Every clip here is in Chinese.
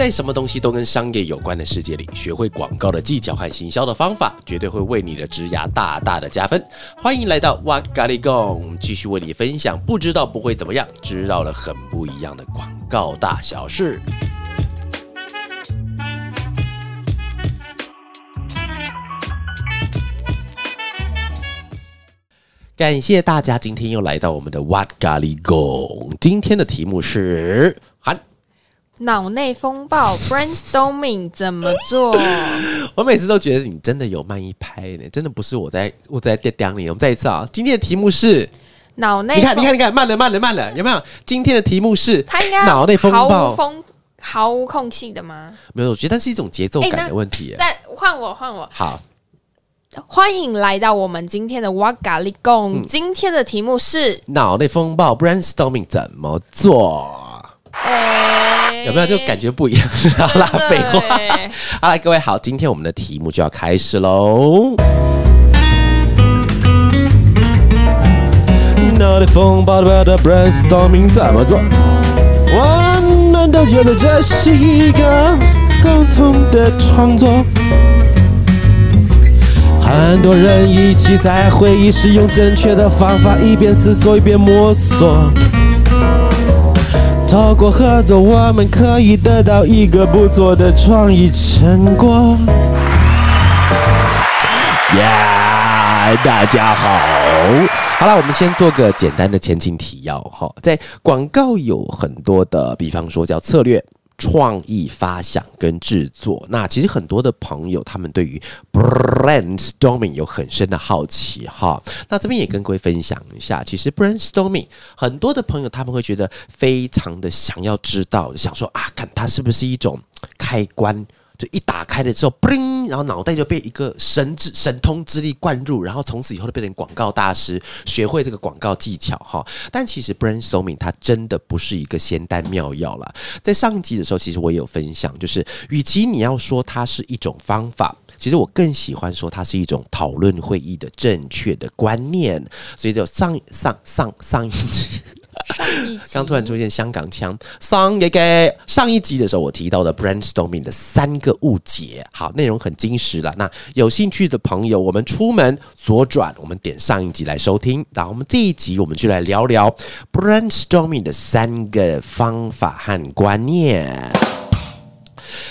在什么东西都跟商业有关的世界里，学会广告的技巧和行销的方法，绝对会为你的职涯大大的加分。欢迎来到哇嘎哩供，继续为你分享，不知道不会怎么样，知道了很不一样的广告大小事。感谢大家今天又来到我们的哇嘎哩供，今天的题目是脑内风暴 brainstorming 怎么做？我每次都觉得你真的有慢一拍呢，真的不是我在我在吊吊你。我们再一次啊，今天的题目是脑内，你看你看你看，慢了慢了慢了，有没有？今天的题目是它应该脑内风暴，毫无毫无空隙的吗？没有，我觉得它是一种节奏感的问题。再换我换我好。欢迎来到我们今天的哇嘎哩供。嗯、今天的题目是脑内风暴 brainstorming 怎么做？欸、有没有就感觉不一样？好啦，废话。好来，各位好，今天我们的题目就要开始喽。脑内风暴的 brainstorming 怎么做？我们都觉得这是一个共同的创作。很多人一起在会议室用正确的方法，一边思索一边摸索。透过合作，我们可以得到一个不错的创意成果。耶，大家好，好了，我们先做个简单的前情提要哈。在广告有很多的，比方说叫策略。创意发想跟制作，那其实很多的朋友他们对于 brainstorming 有很深的好奇哈。那这边也跟各位分享一下，其实 brainstorming 很多的朋友他们会觉得非常的想要知道，想说啊，看它是不是一种开关。就一打开了之后，嘣，然后脑袋就被一个神之神通之力灌入，然后从此以后就变成广告大师，学会这个广告技巧哈。但其实 brainstorming 它真的不是一个仙丹妙药啦。在上一集的时候，其实我也有分享，就是与其你要说它是一种方法，其实我更喜欢说它是一种讨论会议的正确的观念。所以就上上上上一集。刚突然出现香港腔，上一个上一集的时候，我提到的 brainstorming 的三个误解，好，内容很精实了。那有兴趣的朋友，我们出门左转，我们点上一集来收听。那我们这一集，我们就来聊聊 brainstorming 的三个方法和观念。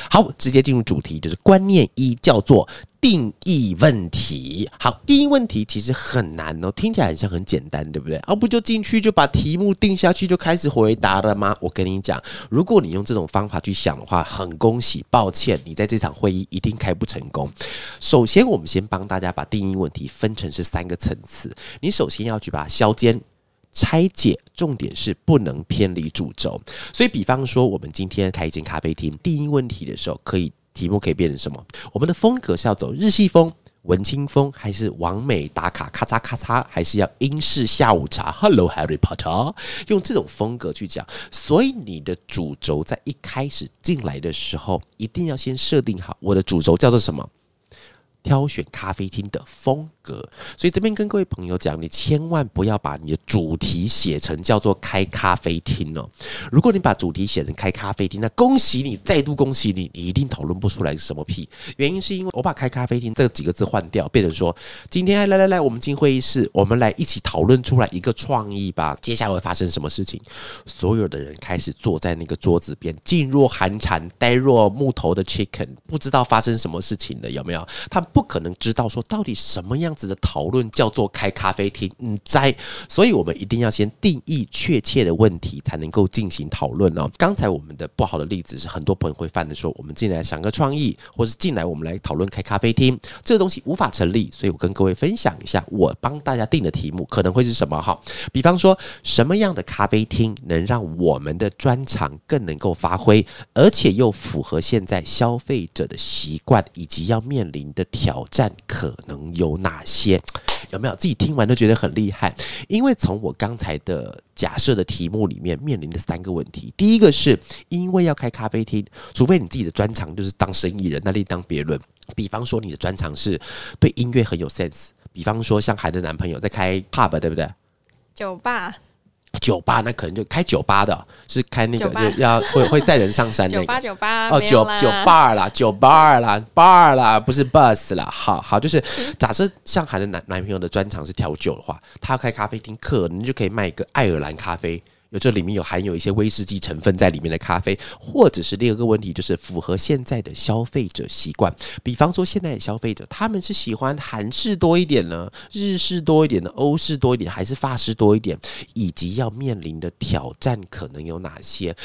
好，直接进入主题，就是观念一，叫做定义问题。好，第一问题其实很难哦，听起来很像很简单，对不对？啊，不就进去就把题目定下去就开始回答了吗？我跟你讲，如果你用这种方法去想的话，很恭喜，抱歉，你在这场会议一定开不成功。首先，我们先帮大家把定义问题分成是三个层次，你首先要去把它削尖。拆解，重点是不能偏离主轴。所以，比方说，我们今天开一间咖啡厅，第一问题的时候，可以题目可以变成什么？我们的风格是要走日系风、文青风，还是完美打卡咔嚓咔嚓，还是要英式下午茶？Hello Harry Potter，用这种风格去讲。所以，你的主轴在一开始进来的时候，一定要先设定好，我的主轴叫做什么？挑选咖啡厅的风格，所以这边跟各位朋友讲，你千万不要把你的主题写成叫做开咖啡厅哦。如果你把主题写成开咖啡厅，那恭喜你，再度恭喜你，你一定讨论不出来是什么屁。原因是因为我把开咖啡厅这几个字换掉，变成说今天来来来，我们进会议室，我们来一起讨论出来一个创意吧。接下来会发生什么事情？所有的人开始坐在那个桌子边，噤若寒蝉，呆若木头的 chicken，不知道发生什么事情了，有没有？他。不不可能知道说到底什么样子的讨论叫做开咖啡厅，嗯，在，所以我们一定要先定义确切的问题，才能够进行讨论哦。刚才我们的不好的例子是很多朋友会犯的，说我们进来想个创意，或是进来我们来讨论开咖啡厅，这个东西无法成立。所以我跟各位分享一下，我帮大家定的题目可能会是什么哈？比方说什么样的咖啡厅能让我们的专长更能够发挥，而且又符合现在消费者的习惯以及要面临的。挑战可能有哪些？有没有自己听完都觉得很厉害？因为从我刚才的假设的题目里面面临的三个问题，第一个是因为要开咖啡厅，除非你自己的专长就是当生意人，那另当别论。比方说你的专长是对音乐很有 sense，比方说像海的男朋友在开 pub，对不对？酒吧。酒吧那可能就开酒吧的，是开那个就要会 会载人上山那个酒吧酒吧哦，酒酒吧啦，酒吧啦，bar 啦，不是 bus 啦。好好，就是 假设上海的男男朋友的专长是调酒的话，他要开咖啡厅，可能就可以卖一个爱尔兰咖啡。有这里面有含有一些威士忌成分在里面的咖啡，或者是第二个问题，就是符合现在的消费者习惯。比方说，现在的消费者他们是喜欢韩式多一点呢，日式多一点呢，欧式多一点，还是法式多一点？以及要面临的挑战可能有哪些？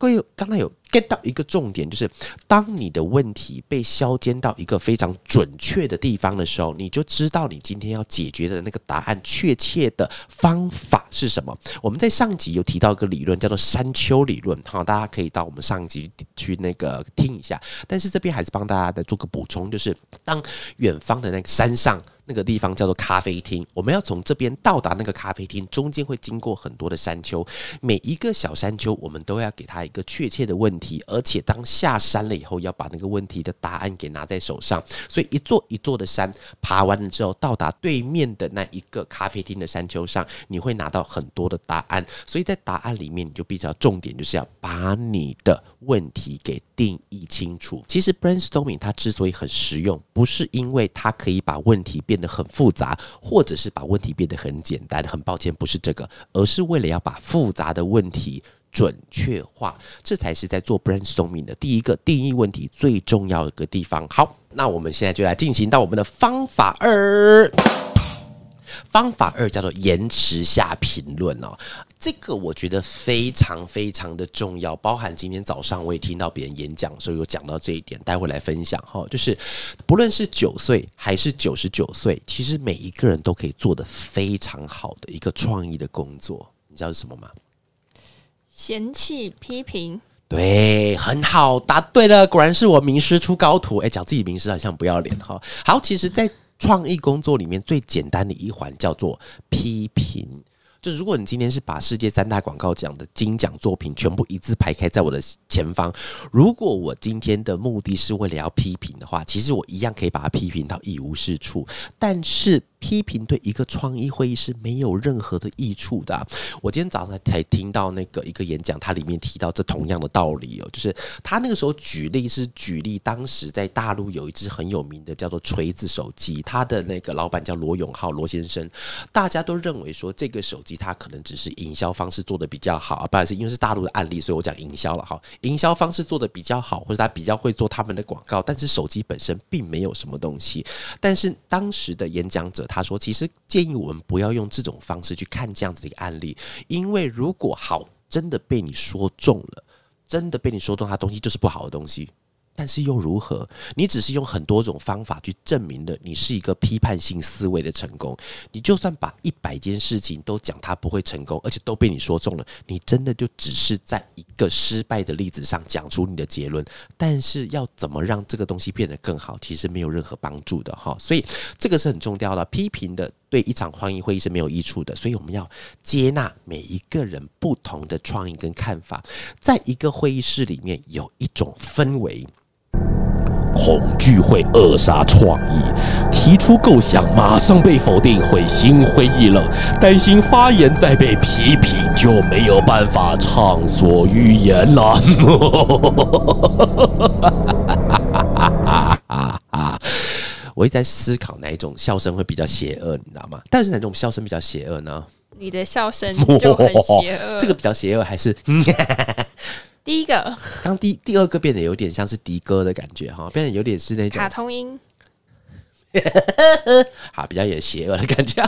各位刚才有 get 到一个重点，就是当你的问题被削尖到一个非常准确的地方的时候，你就知道你今天要解决的那个答案确切的方法是什么。我们在上集有提到一个理论，叫做山丘理论，好，大家可以到我们上集去那个听一下。但是这边还是帮大家再做个补充，就是当远方的那个山上。那个地方叫做咖啡厅，我们要从这边到达那个咖啡厅，中间会经过很多的山丘，每一个小山丘我们都要给他一个确切的问题，而且当下山了以后，要把那个问题的答案给拿在手上。所以一座一座的山爬完了之后，到达对面的那一个咖啡厅的山丘上，你会拿到很多的答案。所以在答案里面，你就比较重点就是要把你的问题给定义清楚。其实 brainstorming 它之所以很实用，不是因为它可以把问题变很复杂，或者是把问题变得很简单。很抱歉，不是这个，而是为了要把复杂的问题准确化，这才是在做 brainstorming 的第一个定义问题最重要的一个地方。好，那我们现在就来进行到我们的方法二。方法二叫做延迟下评论哦，这个我觉得非常非常的重要，包含今天早上我也听到别人演讲的时候有讲到这一点，待会来分享哈。就是不论是九岁还是九十九岁，其实每一个人都可以做得非常好的一个创意的工作，你知道是什么吗？嫌弃批评，对，很好，答对了，果然是我名师出高徒，哎，讲自己名师好像不要脸哈。好，其实，在创意工作里面最简单的一环叫做批评。就如果你今天是把世界三大广告奖的金奖作品全部一字排开在我的前方，如果我今天的目的是为了要批评的话，其实我一样可以把它批评到一无是处。但是批评对一个创意会议是没有任何的益处的。我今天早上才听到那个一个演讲，它里面提到这同样的道理哦，就是他那个时候举例是举例，当时在大陆有一支很有名的叫做锤子手机，他的那个老板叫罗永浩罗先生，大家都认为说这个手机它可能只是营销方式做得比较好，不好意思，因为是大陆的案例，所以我讲营销了哈，营销方式做得比较好，或者他比较会做他们的广告，但是手机本身并没有什么东西，但是当时的演讲者。他说：“其实建议我们不要用这种方式去看这样子的一个案例，因为如果好真的被你说中了，真的被你说中，他东西就是不好的东西。”但是又如何？你只是用很多种方法去证明了你是一个批判性思维的成功。你就算把一百件事情都讲它不会成功，而且都被你说中了，你真的就只是在一个失败的例子上讲出你的结论。但是要怎么让这个东西变得更好，其实没有任何帮助的哈。所以这个是很重要的，批评的对一场创意会议是没有益处的。所以我们要接纳每一个人不同的创意跟看法，在一个会议室里面有一种氛围。恐惧会扼杀创意，提出构想马上被否定会心灰意冷，担心发言再被批评就没有办法畅所欲言了。我一直在思考哪一种笑声会比较邪恶，你知道吗？但是哪种笑声比较邪恶呢？你的笑声 就很邪恶，这个比较邪恶还是？第一个，刚第第二个变得有点像是迪哥的感觉哈，变得有点是那种卡通音，好，比较有邪恶的感觉。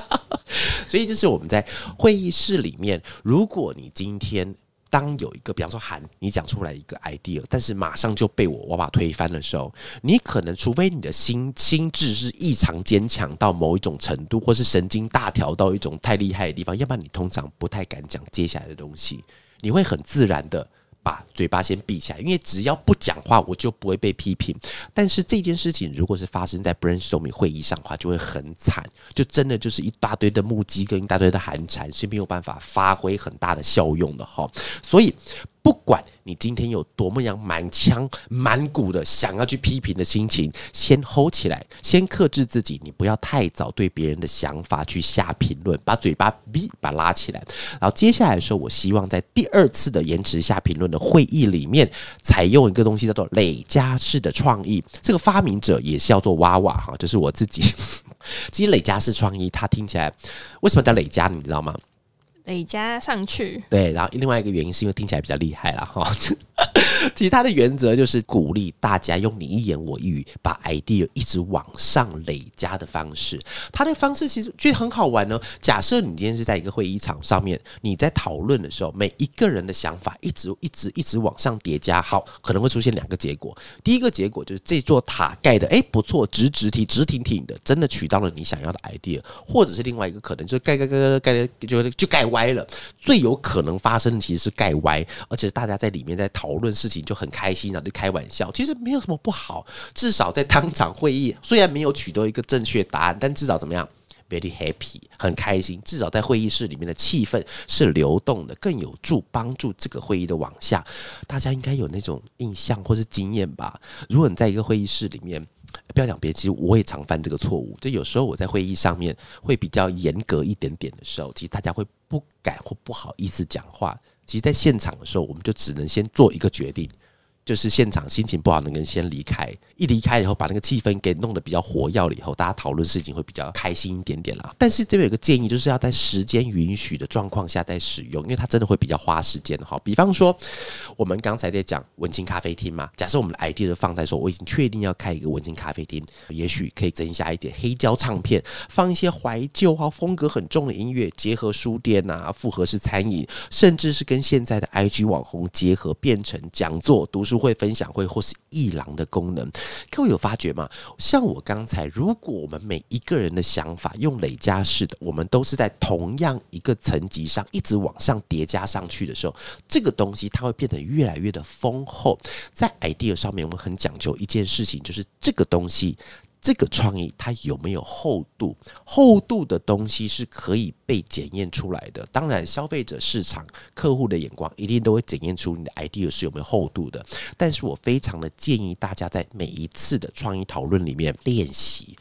所以就是我们在会议室里面，如果你今天当有一个，比方说喊，你讲出来一个 idea，但是马上就被我我把推翻的时候，你可能除非你的心心智是异常坚强到某一种程度，或是神经大条到一种太厉害的地方，要不然你通常不太敢讲接下来的东西，你会很自然的。把嘴巴先闭起来，因为只要不讲话，我就不会被批评。但是这件事情如果是发生在 BRANSON 会议上的话，就会很惨，就真的就是一大堆的目击跟一大堆的寒蝉，是没有办法发挥很大的效用的哈。所以不管你今天有多么样满腔满谷的想要去批评的心情，先 hold 起来，先克制自己，你不要太早对别人的想法去下评论，把嘴巴闭，把拉起来。然后接下来的时候，我希望在第二次的延迟下评论的会议里面，采用一个东西叫做累加式的创意。这个发明者也是叫做娃娃哈，就是我自己。其实累加式创意，它听起来为什么叫累加？你知道吗？累加上去，对，然后另外一个原因是因为听起来比较厉害啦。哈。其他的原则就是鼓励大家用你一言我一语，把 idea 一直往上累加的方式。它的方式其实就很好玩呢。假设你今天是在一个会议场上面，你在讨论的时候，每一个人的想法一直一直一直往上叠加，好，可能会出现两个结果。第一个结果就是这座塔盖的，哎，不错，直直挺直挺挺的，真的取到了你想要的 idea。或者是另外一个可能，就是盖盖盖盖盖盖就就盖歪了。最有可能发生的其实是盖歪，而且大家在里面在讨讨论事情就很开心，然后就开玩笑，其实没有什么不好。至少在当场会议，虽然没有取得一个正确答案，但至少怎么样，very happy，很开心。至少在会议室里面的气氛是流动的，更有助帮助这个会议的往下。大家应该有那种印象或是经验吧？如果你在一个会议室里面，不要讲别，其实我也常犯这个错误。就有时候我在会议上面会比较严格一点点的时候，其实大家会不敢或不好意思讲话。其实，在现场的时候，我们就只能先做一个决定。就是现场心情不好，的人先离开。一离开以后，把那个气氛给弄得比较活跃了以后，大家讨论事情会比较开心一点点啦。但是这边有个建议，就是要在时间允许的状况下再使用，因为它真的会比较花时间哈。比方说，我们刚才在讲文青咖啡厅嘛，假设我们的 idea 放在说，我已经确定要开一个文青咖啡厅，也许可以增加一点黑胶唱片，放一些怀旧啊风格很重的音乐，结合书店啊复合式餐饮，甚至是跟现在的 IG 网红结合，变成讲座读书书。会分享会或是艺廊的功能，各位有发觉吗？像我刚才，如果我们每一个人的想法用累加式的，我们都是在同样一个层级上一直往上叠加上去的时候，这个东西它会变得越来越的丰厚。在 idea 上面，我们很讲究一件事情，就是这个东西。这个创意它有没有厚度？厚度的东西是可以被检验出来的。当然，消费者市场、客户的眼光一定都会检验出你的 idea 是有没有厚度的。但是我非常的建议大家在每一次的创意讨论里面练习。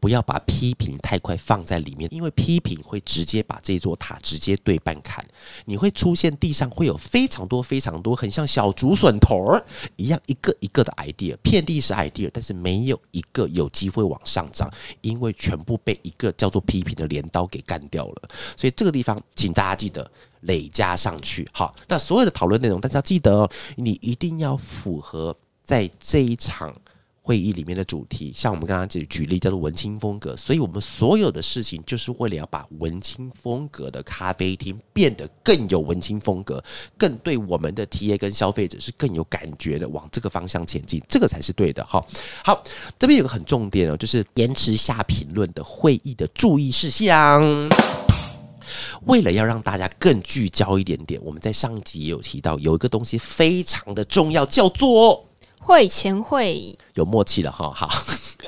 不要把批评太快放在里面，因为批评会直接把这座塔直接对半砍。你会出现地上会有非常多非常多，很像小竹笋头儿一样，一个一个的 idea，遍地是 idea，但是没有一个有机会往上涨，因为全部被一个叫做批评的镰刀给干掉了。所以这个地方，请大家记得累加上去。好，那所有的讨论内容，大家记得哦，你一定要符合在这一场。会议里面的主题，像我们刚刚举举例叫做文青风格，所以我们所有的事情就是为了要把文青风格的咖啡厅变得更有文青风格，更对我们的 TA 跟消费者是更有感觉的，往这个方向前进，这个才是对的。哈，好，这边有个很重点哦，就是延迟下评论的会议的注意事项。为了要让大家更聚焦一点点，我们在上集也有提到，有一个东西非常的重要，叫做。会前会有默契了哈，好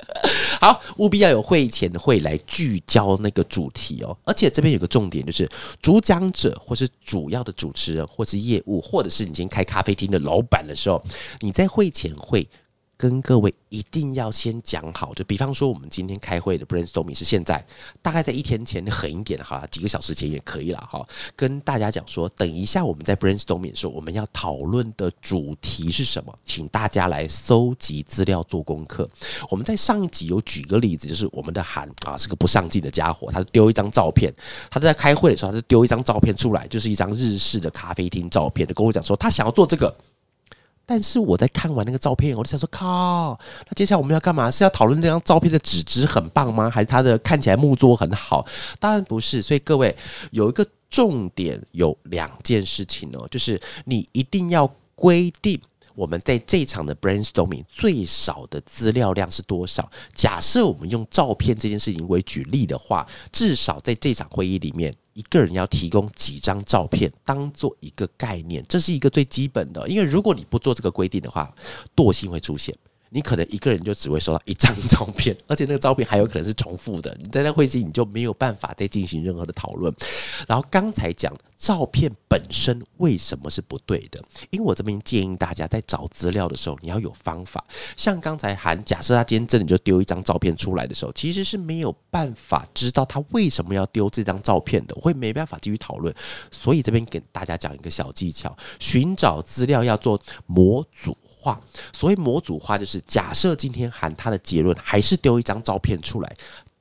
好，务必要有会前会来聚焦那个主题哦。而且这边有个重点，就是主讲者或是主要的主持人，或是业务，或者是你今天开咖啡厅的老板的时候，你在会前会。跟各位一定要先讲好，就比方说我们今天开会的 brainstorming 是现在，大概在一天前狠一点好了，几个小时前也可以了哈。跟大家讲说，等一下我们在 brainstorming 的时候，我们要讨论的主题是什么？请大家来搜集资料做功课。我们在上一集有举个例子，就是我们的韩啊是个不上进的家伙，他丢一张照片，他在开会的时候，他就丢一张照片出来，就是一张日式的咖啡厅照片，就跟我讲说他想要做这个。但是我在看完那个照片，我就想说，靠，那接下来我们要干嘛？是要讨论这张照片的纸质很棒吗？还是它的看起来木桌很好？当然不是。所以各位有一个重点，有两件事情哦，就是你一定要规定。我们在这场的 brainstorming 最少的资料量是多少？假设我们用照片这件事情为举例的话，至少在这场会议里面，一个人要提供几张照片当做一个概念，这是一个最基本的。因为如果你不做这个规定的话，惰性会出现。你可能一个人就只会收到一张照片，而且那个照片还有可能是重复的。你在那会议你就没有办法再进行任何的讨论。然后刚才讲照片本身为什么是不对的？因为我这边建议大家在找资料的时候，你要有方法。像刚才韩，假设他今天真的就丢一张照片出来的时候，其实是没有办法知道他为什么要丢这张照片的，我会没办法继续讨论。所以这边给大家讲一个小技巧：寻找资料要做模组化。所谓模组化，就是假设今天喊他的结论还是丢一张照片出来，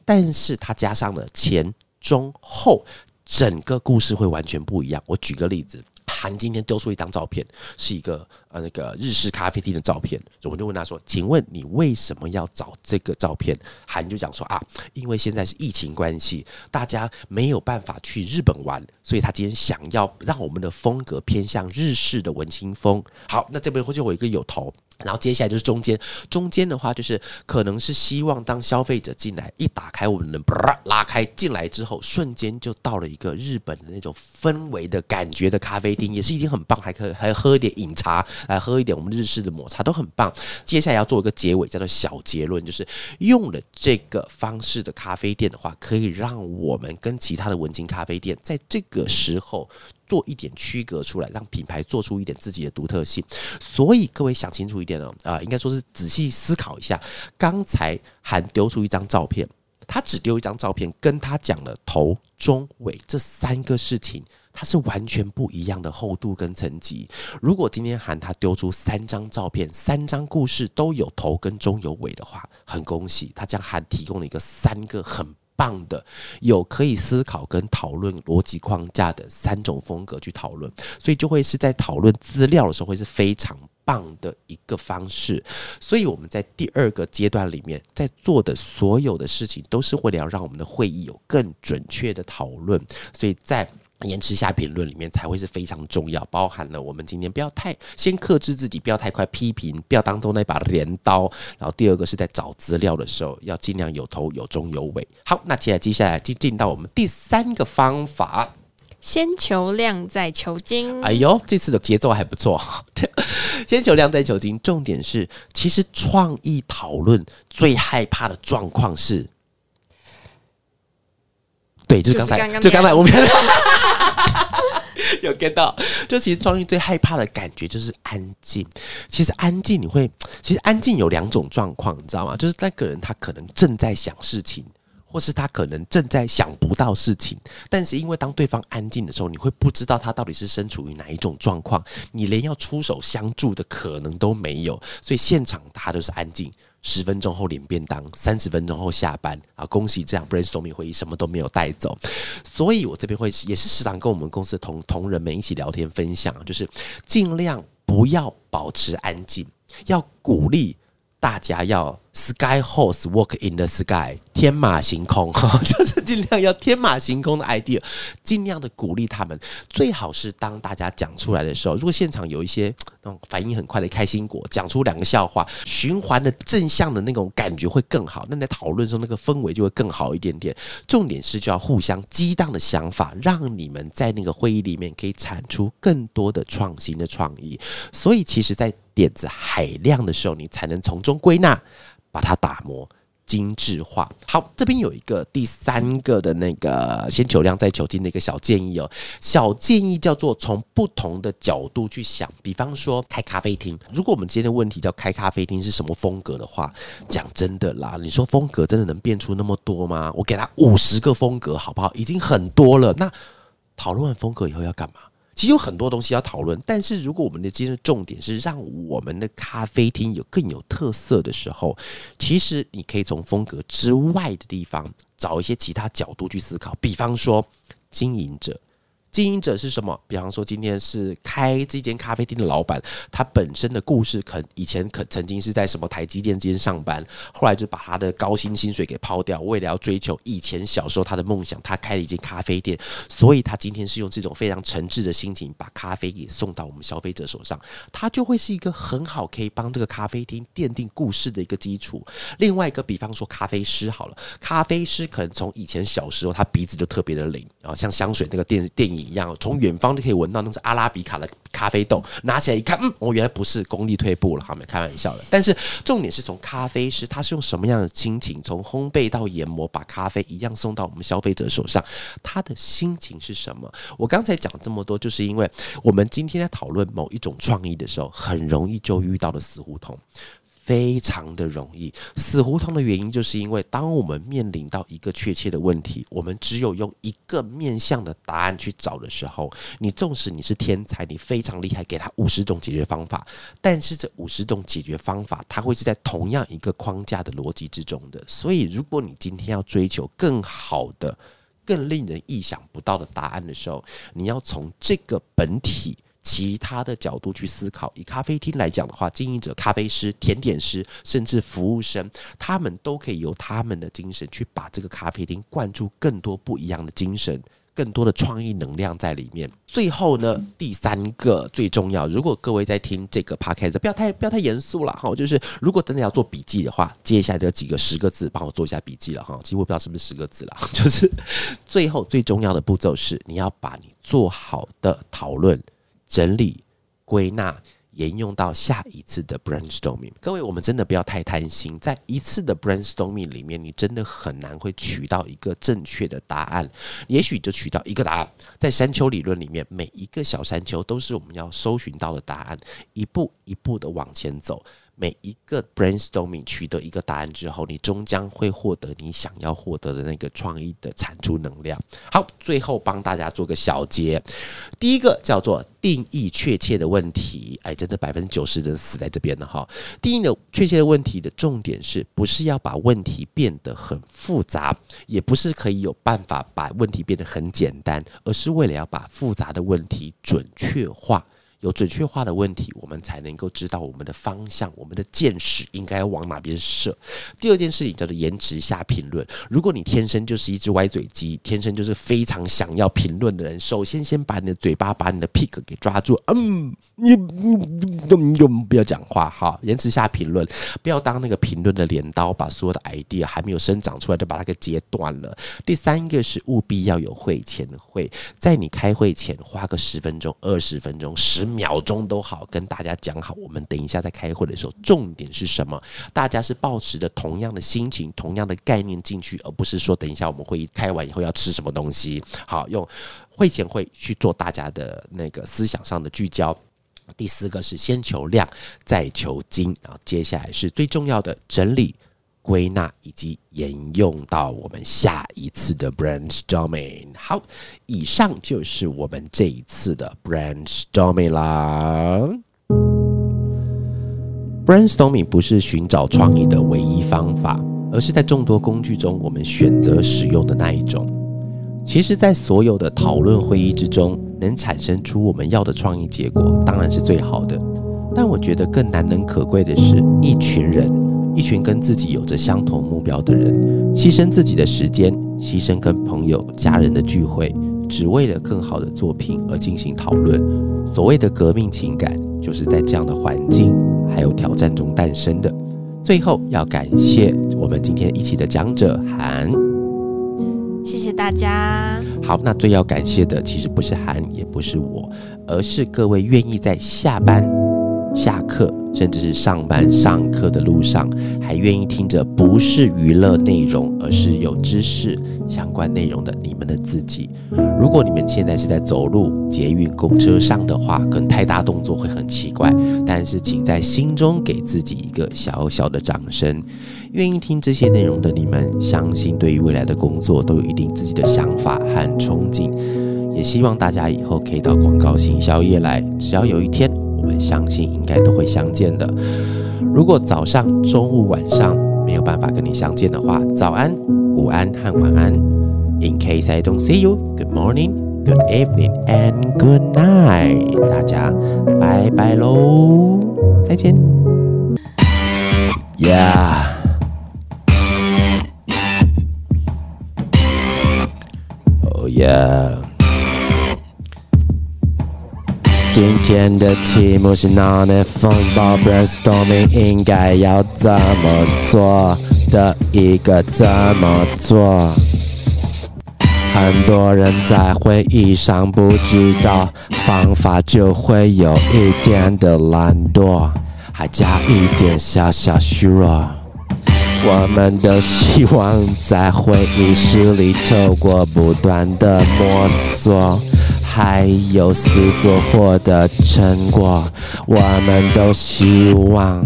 但是他加上了前、中、后，整个故事会完全不一样。我举个例子。韩今天丢出一张照片，是一个呃那个日式咖啡厅的照片，我就问他说：“请问你为什么要找这个照片？”韩就讲说：“啊，因为现在是疫情关系，大家没有办法去日本玩，所以他今天想要让我们的风格偏向日式的文青风。”好，那这边会就我一个有头。然后接下来就是中间，中间的话就是可能是希望当消费者进来一打开我们的拉开进来之后，瞬间就到了一个日本的那种氛围的感觉的咖啡厅，也是已经很棒，还可以还喝一点饮茶，来喝一点我们日式的抹茶都很棒。接下来要做一个结尾，叫做小结论，就是用了这个方式的咖啡店的话，可以让我们跟其他的文青咖啡店在这个时候。做一点区隔出来，让品牌做出一点自己的独特性。所以各位想清楚一点哦，啊、应该说是仔细思考一下。刚才韩丢出一张照片，他只丢一张照片，跟他讲了头、中、尾这三个事情，它是完全不一样的厚度跟层级。如果今天韩他丢出三张照片，三张故事都有头跟中有尾的话，很恭喜他将韩提供了一个三个很。棒的，有可以思考跟讨论逻辑框架的三种风格去讨论，所以就会是在讨论资料的时候会是非常棒的一个方式。所以我们在第二个阶段里面在做的所有的事情，都是为了要让我们的会议有更准确的讨论。所以在延迟下评论里面才会是非常重要，包含了我们今天不要太先克制自己，不要太快批评，不要当做那把镰刀。然后第二个是在找资料的时候，要尽量有头有中有尾。好，那接下来接下来进进到我们第三个方法，先求量再求精。哎呦，这次的节奏还不错。先求量再求精，重点是其实创意讨论最害怕的状况是。对，就是刚才，就刚才我们 有 get 到，就其实创意最害怕的感觉就是安静。其实安静，你会，其实安静有两种状况，你知道吗？就是那个人他可能正在想事情，或是他可能正在想不到事情，但是因为当对方安静的时候，你会不知道他到底是身处于哪一种状况，你连要出手相助的可能都没有，所以现场他都是安静。十分钟后领便当，三十分钟后下班啊！恭喜这样 brainstorming 会议什么都没有带走，所以我这边会也是时常跟我们公司的同同仁们一起聊天分享，就是尽量不要保持安静，要鼓励大家要。Sky horse walk in the sky，天马行空，就是尽量要天马行空的 idea，尽量的鼓励他们。最好是当大家讲出来的时候，如果现场有一些那种反应很快的开心果，讲出两个笑话，循环的正向的那种感觉会更好。那在讨论中，那个氛围就会更好一点点。重点是就要互相激荡的想法，让你们在那个会议里面可以产出更多的创新的创意。所以，其实，在点子海量的时候，你才能从中归纳。把它打磨精致化。好，这边有一个第三个的那个先求量再求精的一个小建议哦。小建议叫做从不同的角度去想。比方说开咖啡厅，如果我们今天的问题叫开咖啡厅是什么风格的话，讲真的啦，你说风格真的能变出那么多吗？我给他五十个风格好不好？已经很多了。那讨论完风格以后要干嘛？其实有很多东西要讨论，但是如果我们的今天的重点是让我们的咖啡厅有更有特色的时候，其实你可以从风格之外的地方找一些其他角度去思考，比方说经营者。经营者是什么？比方说，今天是开这间咖啡厅的老板，他本身的故事，可以前可曾经是在什么台积电这边上班，后来就把他的高薪薪水给抛掉，为了要追求以前小时候他的梦想，他开了一间咖啡店，所以他今天是用这种非常诚挚的心情，把咖啡给送到我们消费者手上，他就会是一个很好可以帮这个咖啡厅奠定故事的一个基础。另外一个，比方说咖啡师好了，咖啡师可能从以前小时候他鼻子就特别的灵，然后像香水那个电电影。一样，从远方就可以闻到那是阿拉比卡的咖啡豆，拿起来一看，嗯，我原来不是，功力退步了，好没开玩笑的。但是重点是从咖啡师他是用什么样的心情，从烘焙到研磨，把咖啡一样送到我们消费者手上，他的心情是什么？我刚才讲这么多，就是因为我们今天在讨论某一种创意的时候，很容易就遇到了死胡同。非常的容易，死胡同的原因就是因为当我们面临到一个确切的问题，我们只有用一个面向的答案去找的时候，你纵使你是天才，你非常厉害，给他五十种解决方法，但是这五十种解决方法，它会是在同样一个框架的逻辑之中的。所以，如果你今天要追求更好的、更令人意想不到的答案的时候，你要从这个本体。其他的角度去思考，以咖啡厅来讲的话，经营者、咖啡师、甜点师，甚至服务生，他们都可以由他们的精神去把这个咖啡厅灌注更多不一样的精神、更多的创意能量在里面。最后呢，第三个最重要，如果各位在听这个 podcast，不要太不要太严肃了哈，就是如果真的要做笔记的话，接下来这几个十个字，帮我做一下笔记了哈。其实我不知道是不是十个字了，就是最后最重要的步骤是，你要把你做好的讨论。整理、归纳、沿用到下一次的 brainstorming。各位，我们真的不要太贪心，在一次的 brainstorming 里面，你真的很难会取到一个正确的答案。也许就取到一个答案。在山丘理论里面，每一个小山丘都是我们要搜寻到的答案，一步一步的往前走。每一个 brainstorming 取得一个答案之后，你终将会获得你想要获得的那个创意的产出能量。好，最后帮大家做个小结。第一个叫做定义确切的问题，哎，真的百分之九十人死在这边了哈。定义的确切的问题的重点是不是要把问题变得很复杂，也不是可以有办法把问题变得很简单，而是为了要把复杂的问题准确化。有准确化的问题，我们才能够知道我们的方向，我们的箭矢应该往哪边射。第二件事情叫做延迟下评论。如果你天生就是一只歪嘴鸡，天生就是非常想要评论的人，首先先把你的嘴巴，把你的 pick 给抓住。嗯，你你不要讲话哈，延迟下评论，不要当那个评论的镰刀，把所有的 idea 还没有生长出来就把它给截断了。第三个是务必要有会前会，在你开会前花个十分钟、二十分钟、十。秒钟都好，跟大家讲好，我们等一下在开会的时候，重点是什么？大家是保持着同样的心情、同样的概念进去，而不是说等一下我们会议开完以后要吃什么东西。好，用会前会去做大家的那个思想上的聚焦。第四个是先求量，再求精，然后接下来是最重要的整理。归纳以及沿用到我们下一次的 brainstorming。好，以上就是我们这一次的 brainstorming 啦。brainstorming 不是寻找创意的唯一方法，而是在众多工具中我们选择使用的那一种。其实，在所有的讨论会议之中，能产生出我们要的创意结果，当然是最好的。但我觉得更难能可贵的是，一群人。一群跟自己有着相同目标的人，牺牲自己的时间，牺牲跟朋友、家人的聚会，只为了更好的作品而进行讨论。所谓的革命情感，就是在这样的环境还有挑战中诞生的。最后要感谢我们今天一起的讲者韩，谢谢大家。好，那最要感谢的其实不是韩，也不是我，而是各位愿意在下班、下课，甚至是上班上课的路上，还愿意听着不是娱乐内容，而是有知识相关内容的你们的自己。如果你们现在是在走路、捷运、公车上的话，可能太大动作会很奇怪。但是，请在心中给自己一个小小的掌声。愿意听这些内容的你们，相信对于未来的工作都有一定自己的想法和憧憬。也希望大家以后可以到广告行销业来，只要有一天。我们相信应该都会相见的。如果早上、中午、晚上没有办法跟你相见的话，早安、午安和晚安。In case I don't see you, good morning, good evening, and good night。大家拜拜喽，再见。Yeah. Oh yeah. 今天的题目是 Non-F 风暴 Brainstorming 应该要怎么做的一个怎么做。很多人在会议上不知道方法，就会有一点的懒惰，还加一点小小虚弱。我们都希望在会议室里，透过不断的摸索，还有思索获得成果。我们都希望。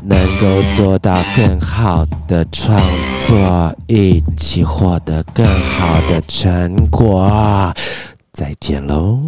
能够做到更好的创作，一起获得更好的成果。再见喽。